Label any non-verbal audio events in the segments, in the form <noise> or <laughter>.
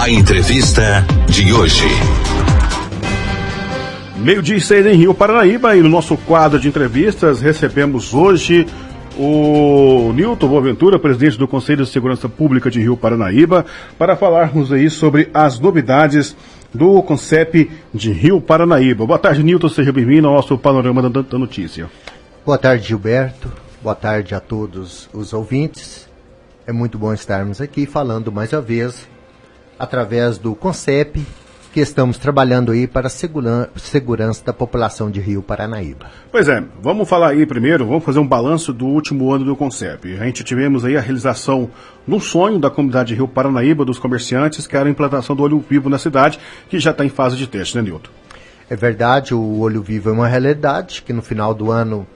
A entrevista de hoje. Meio-dia e seis em Rio Paranaíba e no nosso quadro de entrevistas recebemos hoje o Nilton Boaventura, presidente do Conselho de Segurança Pública de Rio Paranaíba, para falarmos aí sobre as novidades do CONCEP de Rio Paranaíba. Boa tarde, Nilton, seja bem-vindo ao nosso Panorama da, da Notícia. Boa tarde, Gilberto. Boa tarde a todos os ouvintes. É muito bom estarmos aqui falando mais uma vez através do CONCEP que estamos trabalhando aí para a segurança da população de Rio Paranaíba. Pois é, vamos falar aí primeiro, vamos fazer um balanço do último ano do CONCEP. A gente tivemos aí a realização no sonho da comunidade de Rio Paranaíba, dos comerciantes, que era a implantação do olho vivo na cidade, que já está em fase de teste, né, Nilton? É verdade, o olho vivo é uma realidade que no final do ano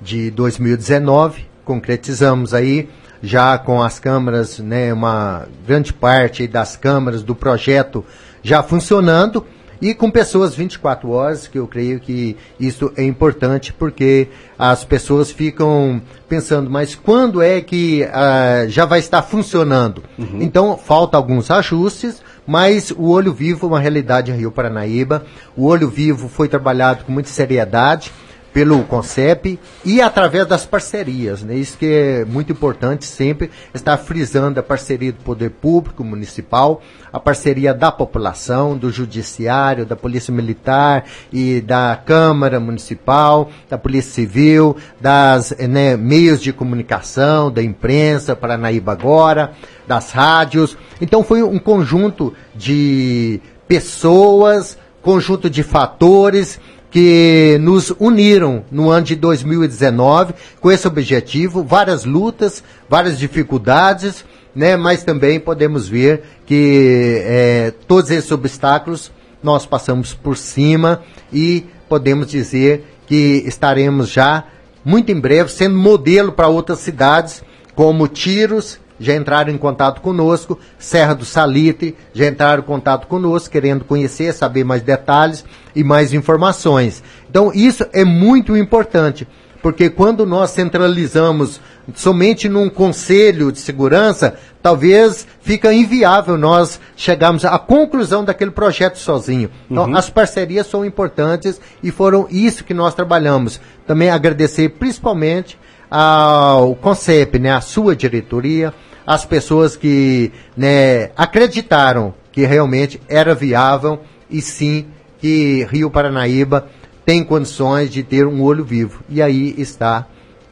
de 2019 concretizamos aí já com as câmaras, né, uma grande parte das câmaras do projeto já funcionando e com pessoas 24 horas, que eu creio que isso é importante porque as pessoas ficam pensando, mas quando é que uh, já vai estar funcionando? Uhum. Então, falta alguns ajustes, mas o Olho Vivo é uma realidade em Rio Paranaíba. O Olho Vivo foi trabalhado com muita seriedade pelo CONCEP e através das parcerias. Né? Isso que é muito importante sempre, estar frisando a parceria do poder público municipal, a parceria da população, do judiciário, da polícia militar e da Câmara Municipal, da Polícia Civil, das né, meios de comunicação, da imprensa, Paranaíba Agora, das rádios. Então foi um conjunto de pessoas, conjunto de fatores que nos uniram no ano de 2019 com esse objetivo, várias lutas, várias dificuldades, né? Mas também podemos ver que é, todos esses obstáculos nós passamos por cima e podemos dizer que estaremos já muito em breve sendo modelo para outras cidades como Tiros já entraram em contato conosco, Serra do Salitre já entraram em contato conosco, querendo conhecer, saber mais detalhes e mais informações. Então, isso é muito importante, porque quando nós centralizamos somente num conselho de segurança, talvez fica inviável nós chegarmos à conclusão daquele projeto sozinho. Então, uhum. as parcerias são importantes e foram isso que nós trabalhamos. Também agradecer principalmente ao CONCEP, né, a sua diretoria, as pessoas que né, acreditaram que realmente era viável e sim que Rio Paranaíba tem condições de ter um olho vivo. E aí está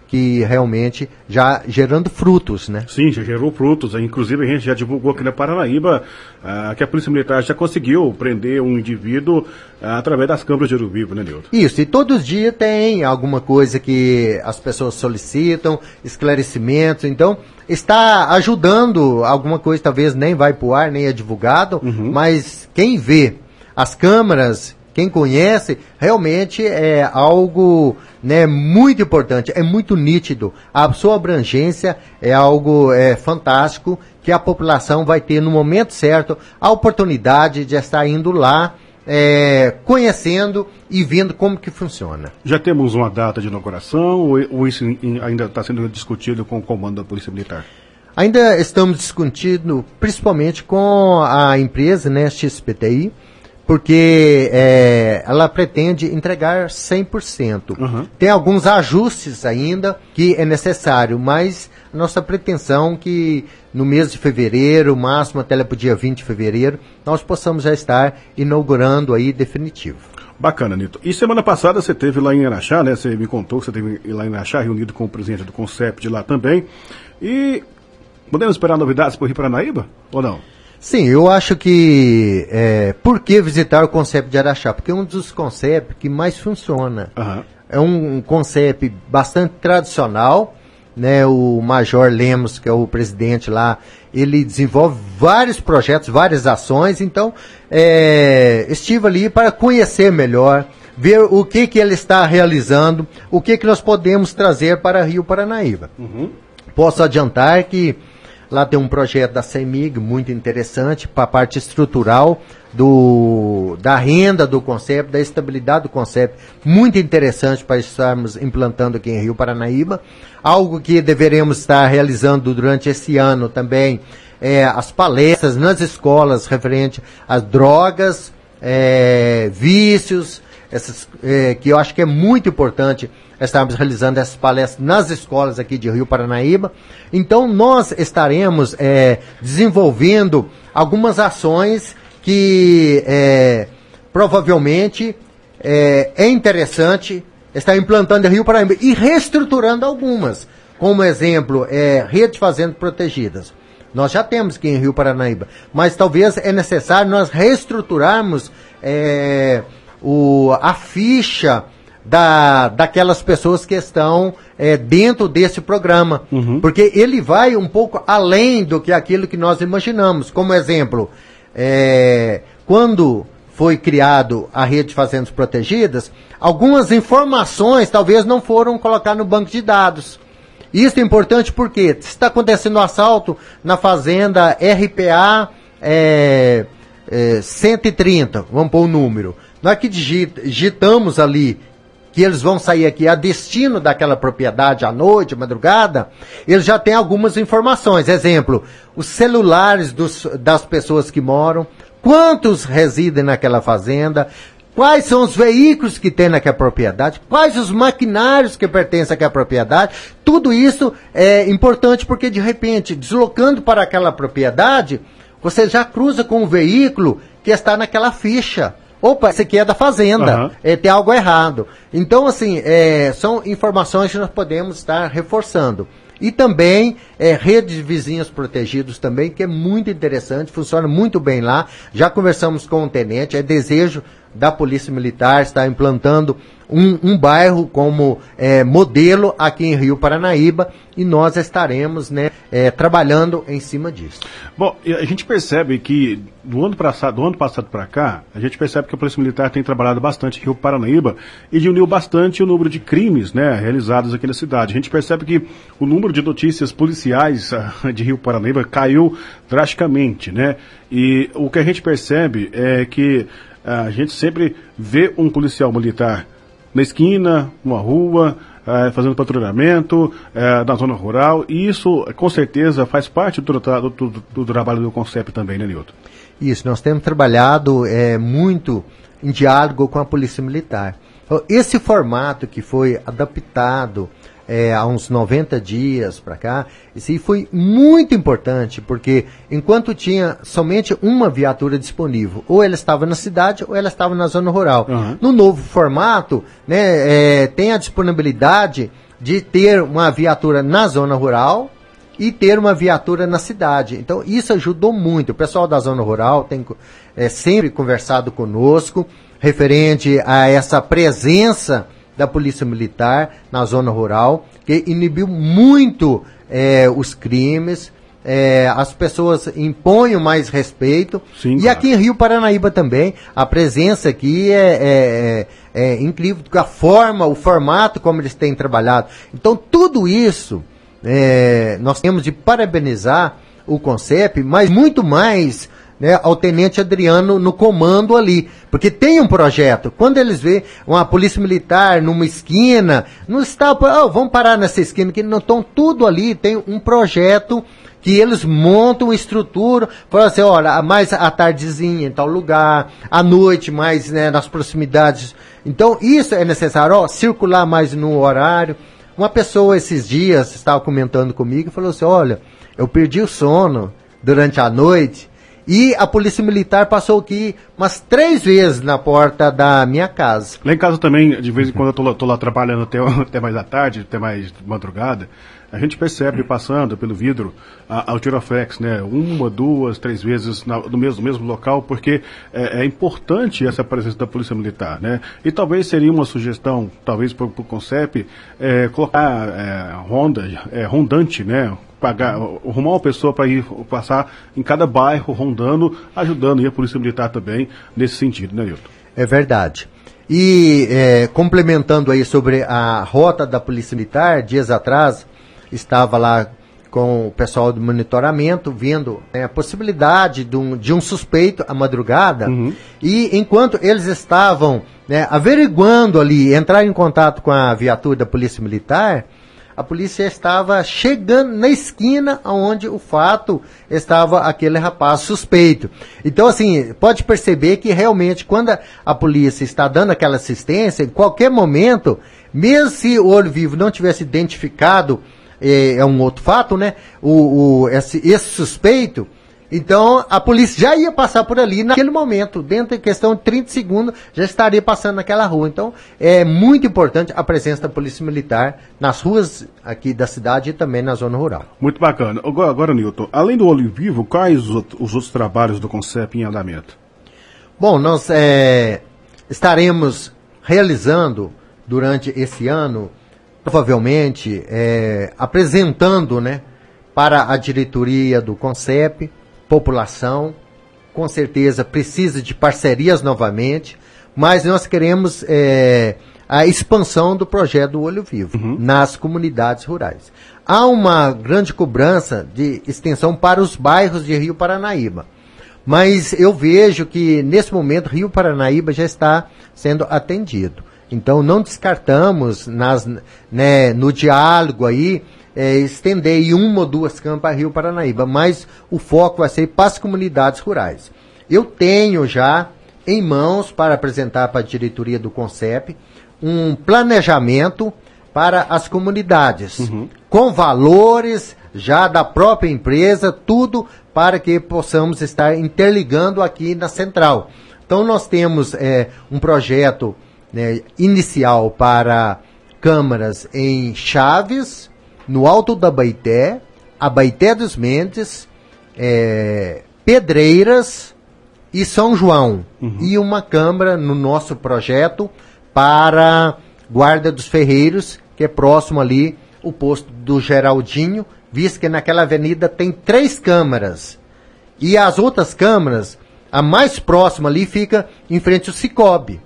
que realmente já gerando frutos, né? Sim, já gerou frutos. Inclusive a gente já divulgou aqui na Paranaíba ah, que a Polícia Militar já conseguiu prender um indivíduo ah, através das câmeras de ouro vivo, né, Nilton? Isso, e todos os dias tem alguma coisa que as pessoas solicitam, esclarecimentos, então está ajudando alguma coisa, talvez nem vai pro ar, nem é divulgado, uhum. mas quem vê as câmaras quem conhece, realmente é algo né, muito importante, é muito nítido. A sua abrangência é algo é, fantástico que a população vai ter no momento certo a oportunidade de estar indo lá. É, conhecendo e vendo como que funciona. Já temos uma data de inauguração ou, ou isso ainda está sendo discutido com o comando da Polícia Militar? Ainda estamos discutindo, principalmente com a empresa, né, XPTI, porque é, ela pretende entregar 100%. Uhum. Tem alguns ajustes ainda que é necessário, mas nossa pretensão que no mês de fevereiro, máximo até o dia 20 de fevereiro, nós possamos já estar inaugurando aí definitivo. Bacana, Nito. E semana passada você teve lá em Araxá, né? Você me contou que você teve lá em Araxá, reunido com o presidente do Concept lá também. E podemos esperar novidades para o Rio Paranaíba ou não? Sim, eu acho que é, por que visitar o conceito de Araxá? Porque é um dos conceitos que mais funciona. Uhum. É um, um conceito bastante tradicional, né? O Major Lemos, que é o presidente lá, ele desenvolve vários projetos, várias ações. Então, é, estive ali para conhecer melhor, ver o que que ele está realizando, o que que nós podemos trazer para Rio Paranaíba. Uhum. Posso adiantar que Lá tem um projeto da CEMIG muito interessante para a parte estrutural do, da renda do conceito, da estabilidade do conceito, muito interessante para estarmos implantando aqui em Rio Paranaíba. Algo que deveremos estar realizando durante esse ano também é, as palestras nas escolas referente às drogas, é, vícios, essas, é, que eu acho que é muito importante estarmos realizando essas palestras nas escolas aqui de Rio Paranaíba. Então, nós estaremos é, desenvolvendo algumas ações que é, provavelmente é, é, interessante estar implantando em Rio Paranaíba e reestruturando algumas. Como exemplo, é, redes de fazendas protegidas. Nós já temos aqui em Rio Paranaíba, mas talvez é necessário nós reestruturarmos é, o, a ficha da, daquelas pessoas que estão é, dentro desse programa. Uhum. Porque ele vai um pouco além do que aquilo que nós imaginamos. Como exemplo, é, quando foi criado a rede de fazendas protegidas, algumas informações talvez não foram colocadas no banco de dados. Isso é importante porque está acontecendo um assalto na fazenda RPA é, é, 130, vamos pôr o um número. Nós que digitamos ali que eles vão sair aqui a destino daquela propriedade à noite, madrugada, eles já têm algumas informações. Exemplo, os celulares dos, das pessoas que moram, quantos residem naquela fazenda, quais são os veículos que tem naquela propriedade, quais os maquinários que pertencem àquela propriedade. Tudo isso é importante porque, de repente, deslocando para aquela propriedade, você já cruza com o veículo que está naquela ficha. Opa, esse aqui é da fazenda, uhum. é, tem algo errado. Então, assim, é, são informações que nós podemos estar reforçando. E também é, rede de vizinhos protegidos também, que é muito interessante, funciona muito bem lá. Já conversamos com o tenente, é desejo da Polícia Militar estar implantando um, um bairro como é, modelo aqui em Rio Paranaíba e nós estaremos né, é, trabalhando em cima disso. Bom, a gente percebe que do ano passado, do ano passado para cá, a gente percebe que a Polícia Militar tem trabalhado bastante em Rio Paranaíba e diminuiu bastante o número de crimes né, realizados aqui na cidade. A gente percebe que o número de notícias policiais ah, <laughs> de Rio Paranaíba caiu drasticamente, né? E o que a gente percebe é que a gente sempre vê um policial militar na esquina, numa rua, eh, fazendo patrulhamento eh, na zona rural, e isso com certeza faz parte do, do, do, do trabalho do CONCEP também, né, Nilton? Isso, nós temos trabalhado é, muito em diálogo com a Polícia Militar. Esse formato que foi adaptado é, há uns 90 dias para cá, isso foi muito importante, porque enquanto tinha somente uma viatura disponível, ou ela estava na cidade ou ela estava na zona rural. Uhum. No novo formato, né, é, tem a disponibilidade de ter uma viatura na zona rural e ter uma viatura na cidade. Então, isso ajudou muito. O pessoal da zona rural tem é, sempre conversado conosco referente a essa presença da Polícia Militar na zona rural, que inibiu muito é, os crimes. É, as pessoas impõem mais respeito. Sim, e claro. aqui em Rio Paranaíba também, a presença aqui é, é, é, é incrível, a forma, o formato como eles têm trabalhado. Então, tudo isso é, nós temos de parabenizar o CONCEP, mas muito mais né, ao tenente Adriano no comando ali. Porque tem um projeto. Quando eles vê uma polícia militar numa esquina, não está, oh, vamos parar nessa esquina, que não estão tudo ali, tem um projeto que eles montam estrutura, falam assim, olha, mais à tardezinha em tal lugar, à noite mais né, nas proximidades. Então, isso é necessário, ó, circular mais no horário. Uma pessoa esses dias estava comentando comigo e falou assim, olha, eu perdi o sono durante a noite e a polícia militar passou aqui umas três vezes na porta da minha casa. Lá em casa também, de vez em quando eu tô, tô lá trabalhando até, <laughs> até mais à tarde, até mais madrugada, a gente percebe passando pelo vidro a, a Tiroflex, né? Uma, duas, três vezes na, no, mesmo, mesmo local, porque é, é, importante essa presença da Polícia Militar, né? E talvez seria uma sugestão, talvez para o CONCEP, é, colocar é, ronda, é, rondante, né? pagar, arrumar uma pessoa para ir passar em cada bairro rondando, ajudando e a Polícia Militar também nesse sentido, né, Nilton? É verdade. E é, complementando aí sobre a rota da Polícia Militar, dias atrás, estava lá com o pessoal do monitoramento, vendo né, a possibilidade de um, de um suspeito à madrugada. Uhum. E enquanto eles estavam né, averiguando ali, entrar em contato com a viatura da Polícia Militar, a polícia estava chegando na esquina onde o fato estava aquele rapaz suspeito. Então, assim, pode perceber que realmente quando a, a polícia está dando aquela assistência, em qualquer momento, mesmo se o olho vivo não tivesse identificado, é, é um outro fato, né? O, o esse, esse suspeito, então, a polícia já ia passar por ali naquele momento, dentro de questão de 30 segundos, já estaria passando naquela rua. Então, é muito importante a presença da Polícia Militar nas ruas aqui da cidade e também na zona rural. Muito bacana. Agora, agora Nilton, além do olho vivo, quais os, os outros trabalhos do CONCEP em andamento? Bom, nós é, estaremos realizando durante esse ano, provavelmente, é, apresentando, né, para a diretoria do CONCEP, população, com certeza precisa de parcerias novamente, mas nós queremos é, a expansão do projeto do Olho Vivo uhum. nas comunidades rurais. Há uma grande cobrança de extensão para os bairros de Rio Paranaíba. Mas eu vejo que nesse momento Rio Paranaíba já está sendo atendido. Então não descartamos nas, né, no diálogo aí é, estender em uma ou duas campas Rio Paranaíba, mas o foco vai ser para as comunidades rurais. Eu tenho já em mãos para apresentar para a diretoria do CONCEP um planejamento para as comunidades, uhum. com valores já da própria empresa, tudo para que possamos estar interligando aqui na central. Então nós temos é, um projeto né, inicial para câmaras em Chaves, no Alto da Baité, Abaité dos Mendes, é, Pedreiras e São João. Uhum. E uma câmara no nosso projeto para Guarda dos Ferreiros, que é próximo ali o posto do Geraldinho, visto que naquela avenida tem três câmaras. E as outras câmaras, a mais próxima ali fica em frente ao Cicobi.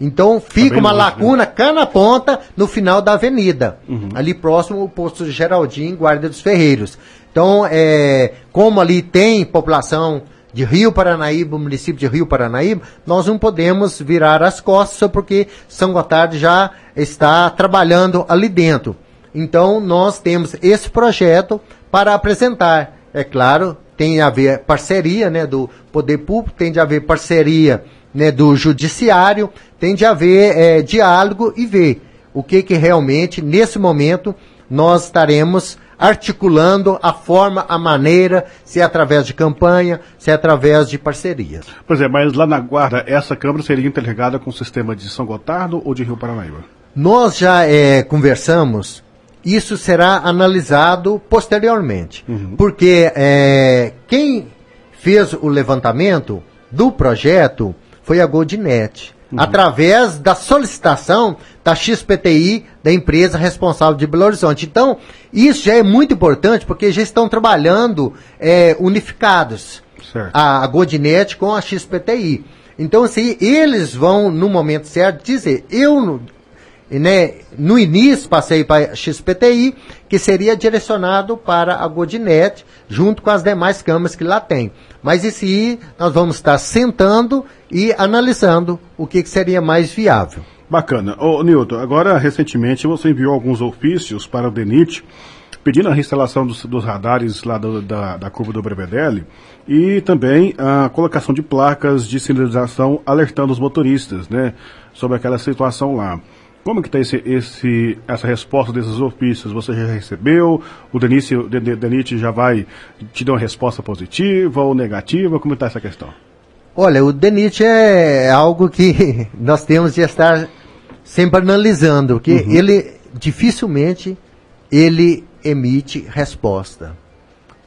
Então fica tá uma longe, lacuna, né? cana ponta, no final da avenida. Uhum. Ali próximo o posto Geraldinho, Guarda dos Ferreiros. Então, é, como ali tem população de Rio Paranaíba, município de Rio Paranaíba, nós não podemos virar as costas porque São Gotardo já está trabalhando ali dentro. Então, nós temos esse projeto para apresentar. É claro, tem a ver parceria né, do poder público, tem de haver parceria né, do judiciário, tem de haver é, diálogo e ver o que, que realmente, nesse momento, nós estaremos articulando a forma, a maneira, se é através de campanha, se é através de parcerias. Pois é, mas lá na Guarda, essa Câmara seria interligada com o sistema de São Gotardo ou de Rio Paranaíba? Nós já é, conversamos, isso será analisado posteriormente, uhum. porque é, quem fez o levantamento do projeto foi a Goldinet. Uhum. Através da solicitação da XPTI, da empresa responsável de Belo Horizonte. Então, isso já é muito importante, porque já estão trabalhando é, unificados. Certo. A, a Goldinet com a XPTI. Então, assim, eles vão, no momento certo, dizer, eu né, no início passei para XPTI, que seria direcionado para a Godinet, junto com as demais câmaras que lá tem. Mas isso aí nós vamos estar sentando e analisando o que, que seria mais viável. Bacana. Ô, Nilton, agora recentemente você enviou alguns ofícios para o DENIT pedindo a reinstalação dos, dos radares lá do, da, da curva do Brevedelli e também a colocação de placas de sinalização alertando os motoristas, né, sobre aquela situação lá. Como que está esse, esse, essa resposta desses ofícios? Você já recebeu? O Denite já vai te dar uma resposta positiva ou negativa? Como está essa questão? Olha, o DENIT é algo que <laughs> nós temos de estar sempre analisando, porque uhum. ele dificilmente ele emite resposta.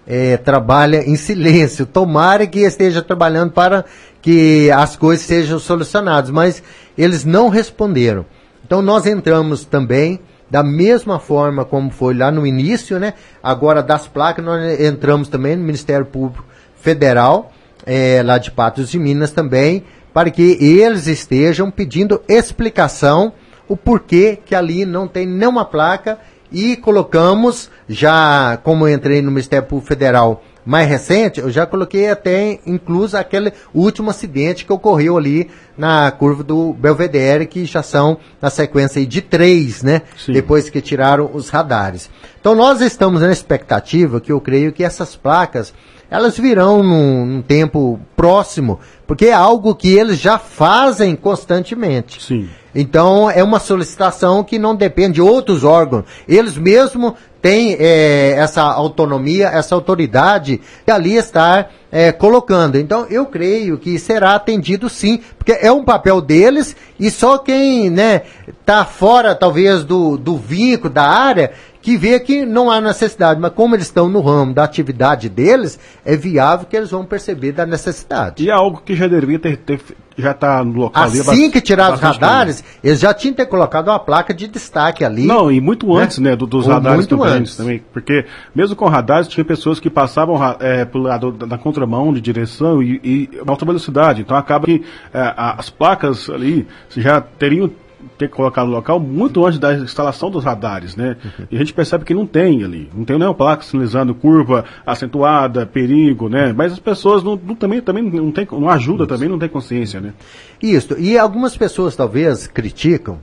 É, trabalha em silêncio. Tomara que esteja trabalhando para que as coisas sejam solucionadas, mas eles não responderam. Então nós entramos também da mesma forma como foi lá no início, né? Agora das placas nós entramos também no Ministério Público Federal, é, lá de Patos de Minas também, para que eles estejam pedindo explicação o porquê que ali não tem nenhuma placa e colocamos já, como entrei no Ministério Público Federal mais recente, eu já coloquei até incluso aquele último acidente que ocorreu ali na curva do Belvedere, que já são na sequência de três, né? Sim. Depois que tiraram os radares. Então nós estamos na expectativa que eu creio que essas placas elas virão num, num, tempo próximo, porque é algo que eles já fazem constantemente. Sim. Então é uma solicitação que não depende de outros órgãos. Eles mesmos têm é, essa autonomia, essa autoridade que ali está é, colocando. Então eu creio que será atendido sim, porque é um papel deles e só quem né está fora talvez do, do vínculo da área que vê que não há necessidade, mas como eles estão no ramo da atividade deles, é viável que eles vão perceber da necessidade. E é algo que já deveria ter, ter já está no local assim ali. Assim que tirar os radares, tempo. eles já tinham ter colocado uma placa de destaque ali. Não, e muito né? antes, né, do, dos Ou radares também, também. Porque mesmo com radares, tinha pessoas que passavam é, pelo lado da contramão de direção e, e alta velocidade. Então acaba que é, as placas ali já teriam ter colocado no local muito antes da instalação dos radares, né? Uhum. E a gente percebe que não tem ali, não tem nenhuma placa sinalizando curva acentuada, perigo, né? Mas as pessoas não, não, também, também não tem, não ajuda Isso. também, não tem consciência, né? Isso, e algumas pessoas talvez criticam,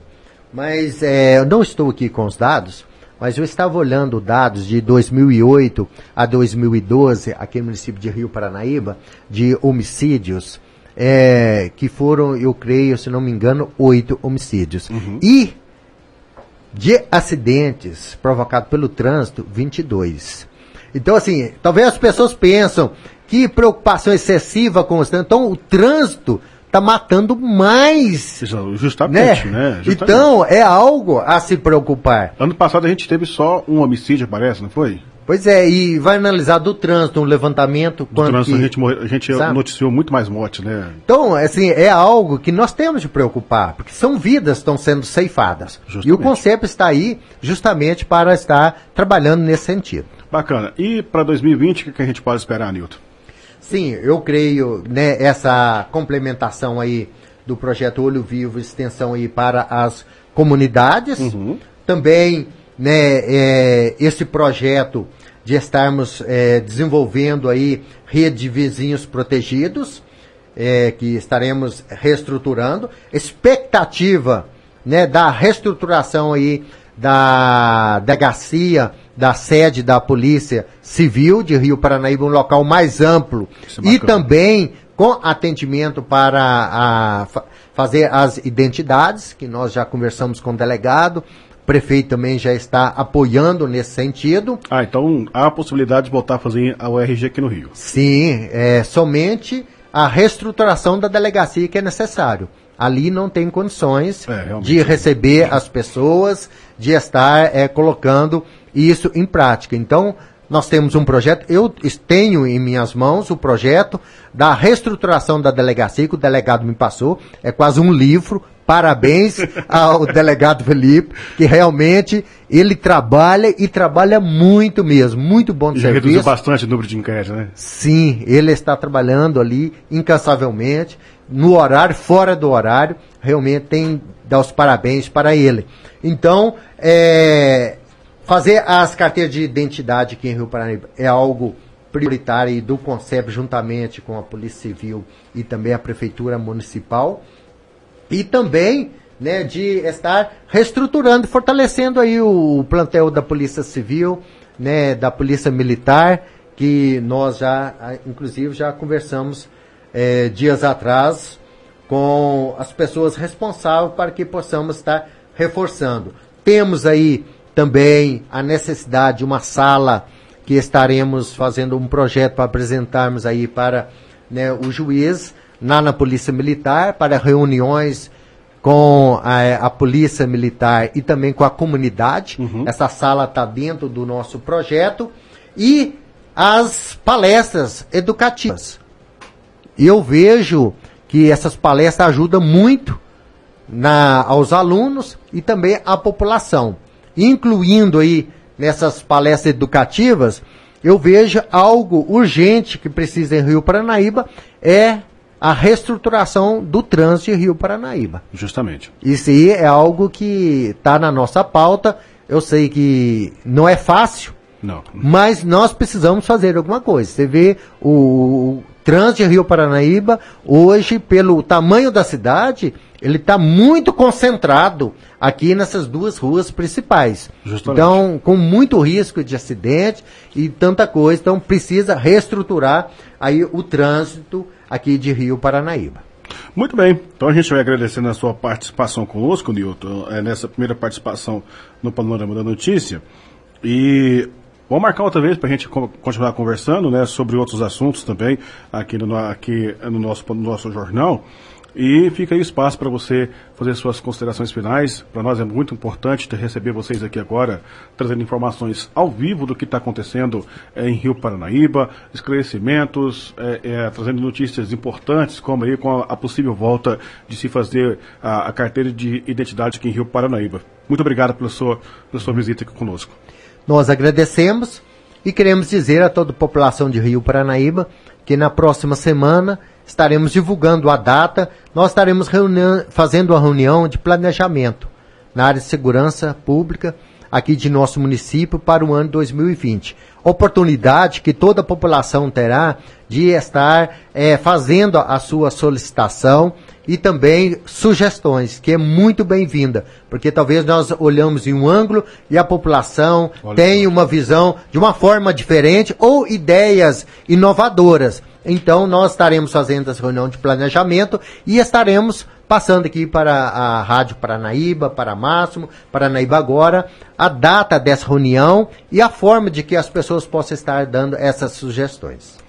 mas é, eu não estou aqui com os dados, mas eu estava olhando dados de 2008 a 2012 aqui no município de Rio Paranaíba, de homicídios, é, que foram, eu creio, se não me engano, oito homicídios. Uhum. E de acidentes provocados pelo trânsito, 22. Então, assim, talvez as pessoas pensam que preocupação excessiva com o trânsito. Então, o trânsito está matando mais. Justamente, né? né? Justamente. Então, é algo a se preocupar. Ano passado a gente teve só um homicídio, parece, não foi? Pois é, e vai analisar do trânsito, um levantamento. Do trânsito, que, a gente, a gente noticiou muito mais morte, né? Então, assim, é algo que nós temos de preocupar, porque são vidas que estão sendo ceifadas. Justamente. E o conceito está aí justamente para estar trabalhando nesse sentido. Bacana. E para 2020, o que a gente pode esperar, Nilton? Sim, eu creio, né, essa complementação aí do projeto Olho Vivo, extensão aí para as comunidades. Uhum. Também né, é, esse projeto de estarmos é, desenvolvendo aí rede de vizinhos protegidos, é, que estaremos reestruturando. Expectativa né, da reestruturação aí da delegacia, da sede da Polícia Civil de Rio Paranaíba, um local mais amplo. É e também com atendimento para a, fazer as identidades, que nós já conversamos com o delegado, o prefeito também já está apoiando nesse sentido. Ah, então há a possibilidade de voltar a fazer a URG aqui no Rio. Sim, é somente a reestruturação da delegacia que é necessário. Ali não tem condições é, de receber as pessoas, de estar é, colocando isso em prática. Então, nós temos um projeto, eu tenho em minhas mãos o projeto da reestruturação da delegacia, que o delegado me passou, é quase um livro, Parabéns ao delegado Felipe, que realmente ele trabalha e trabalha muito mesmo, muito bom de e serviço. reduziu bastante o número de inquéritos, né? Sim, ele está trabalhando ali incansavelmente, no horário, fora do horário, realmente tem que dar os parabéns para ele. Então, é, fazer as carteiras de identidade aqui em Rio Paranaíba é algo prioritário do CONCEP juntamente com a Polícia Civil e também a Prefeitura Municipal e também né, de estar reestruturando, fortalecendo aí o plantel da Polícia Civil, né, da Polícia Militar, que nós já, inclusive, já conversamos é, dias atrás com as pessoas responsáveis para que possamos estar reforçando. Temos aí também a necessidade de uma sala que estaremos fazendo um projeto para apresentarmos aí para né, o juiz lá na Polícia Militar para reuniões com a, a, Polícia Militar e também com a comunidade. Uhum. Essa sala está dentro do nosso projeto. E as palestras educativas. Eu vejo que essas palestras ajudam muito na, aos alunos e também à população. Incluindo aí nessas palestras educativas, eu vejo algo urgente que precisa em Rio Paranaíba é a reestruturação do trânsito de Rio Paranaíba. Justamente. Isso aí é algo que está na nossa pauta. Eu sei que não é fácil, Não. Mas nós precisamos fazer alguma coisa. Você vê o, trânsito de Rio Paranaíba, hoje, pelo tamanho da cidade, ele está muito concentrado aqui nessas duas ruas principais. Justamente. Então, com muito risco de acidente e tanta coisa, então precisa reestruturar aí o trânsito aqui de Rio Paranaíba. Muito bem, então a gente vai agradecendo a sua participação conosco, Nilton, é, nessa primeira participação no Panorama da Notícia. E vamos marcar outra vez para a gente co- continuar conversando né, sobre outros assuntos também aqui no, aqui no, nosso, no nosso jornal. E fica aí espaço para você fazer suas considerações finais. Para nós é muito importante receber vocês aqui agora, trazendo informações ao vivo do que está acontecendo eh, em Rio Paranaíba, esclarecimentos, eh, eh, trazendo notícias importantes, como aí com a, a possível volta de se fazer a, a carteira de identidade aqui em Rio Paranaíba. Muito obrigado pela sua, pela sua visita aqui conosco. Nós agradecemos e queremos dizer a toda a população de Rio Paranaíba que na próxima semana estaremos divulgando a data, nós estaremos fazendo uma reunião de planejamento na área de segurança pública aqui de nosso município para o ano 2020. Oportunidade que toda a população terá de estar eh, fazendo a, a sua solicitação e também sugestões, que é muito bem-vinda, porque talvez nós olhamos em um ângulo e a população Olha tem uma visão de uma forma diferente ou ideias inovadoras. Então, nós estaremos fazendo essa reunião de planejamento e estaremos passando aqui para a Rádio Paranaíba, para Máximo, Paranaíba Agora, a data dessa reunião e a forma de que as pessoas possam estar dando essas sugestões.